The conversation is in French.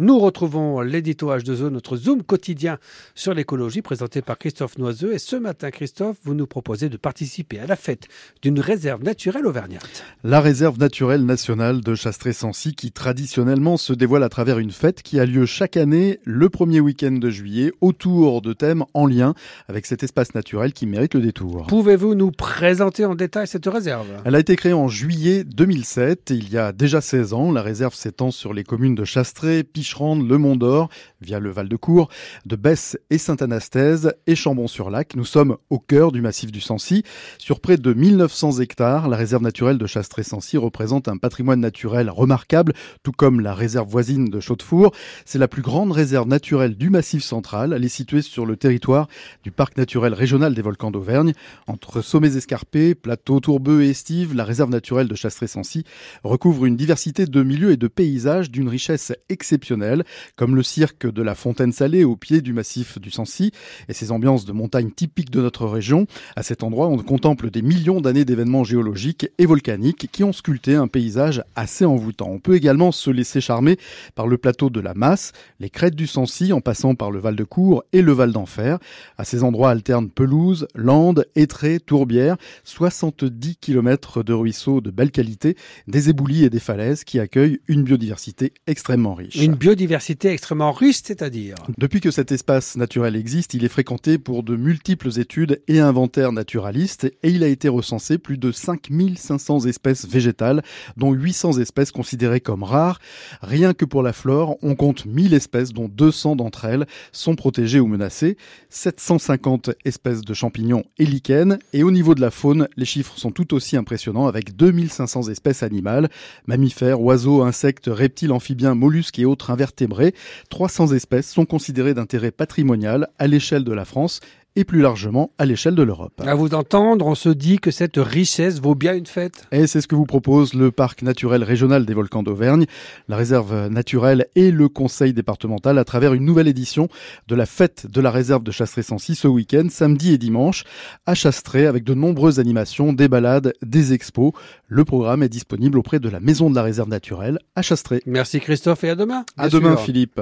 Nous retrouvons l'édito H2O, notre Zoom quotidien sur l'écologie, présenté par Christophe Noiseux. Et ce matin, Christophe, vous nous proposez de participer à la fête d'une réserve naturelle auvergnate. La réserve naturelle nationale de Chastré-Sancy, qui traditionnellement se dévoile à travers une fête qui a lieu chaque année le premier week-end de juillet, autour de thèmes en lien avec cet espace naturel qui mérite le détour. Pouvez-vous nous présenter en détail cette réserve? Elle a été créée en juillet 2007. Il y a déjà 16 ans, la réserve s'étend sur les communes de Chastré, Le Mont d'Or, via le Val-de-Cour, de Besse et Saint-Anastèse et Chambon-sur-Lac. Nous sommes au cœur du massif du Sancy. Sur près de 1900 hectares, la réserve naturelle de Chastré-Sancy représente un patrimoine naturel remarquable, tout comme la réserve voisine de Chaudefour. C'est la plus grande réserve naturelle du massif central. Elle est située sur le territoire du parc naturel régional des volcans d'Auvergne. Entre sommets escarpés, plateaux tourbeux et estives, la réserve naturelle de Chastré-Sancy recouvre une diversité de milieux et de paysages d'une richesse exceptionnelle, comme le cirque de la Fontaine Salée au pied du massif du Sancy et ses ambiances de montagne typiques de notre région. À cet endroit, on contemple des millions d'années d'événements géologiques et volcaniques qui ont sculpté un paysage assez envoûtant. On peut également se laisser charmer par le plateau de la Masse, les crêtes du Sancy en passant par le Val de Cour et le Val d'Enfer. À ces endroits alternent pelouse, landes, étrées, tourbières, 70 km de ruisseaux de belle qualité, des éboulis et des falaises qui accueillent une biodiversité extrêmement riche. Biodiversité extrêmement riche, c'est-à-dire Depuis que cet espace naturel existe, il est fréquenté pour de multiples études et inventaires naturalistes et il a été recensé plus de 5500 espèces végétales, dont 800 espèces considérées comme rares. Rien que pour la flore, on compte 1000 espèces, dont 200 d'entre elles sont protégées ou menacées, 750 espèces de champignons et lichens, et au niveau de la faune, les chiffres sont tout aussi impressionnants avec 2500 espèces animales, mammifères, oiseaux, insectes, reptiles, amphibiens, mollusques et autres invertébrés. 300 espèces sont considérées d'intérêt patrimonial à l'échelle de la France et plus largement à l'échelle de l'Europe. À vous entendre, on se dit que cette richesse vaut bien une fête. Et c'est ce que vous propose le parc naturel régional des volcans d'Auvergne, la réserve naturelle et le conseil départemental à travers une nouvelle édition de la fête de la réserve de Chastré-Sancy ce week-end, samedi et dimanche, à Chastré avec de nombreuses animations, des balades, des expos. Le programme est disponible auprès de la maison de la réserve naturelle à Chastré. Merci Christophe et à demain. À demain Philippe.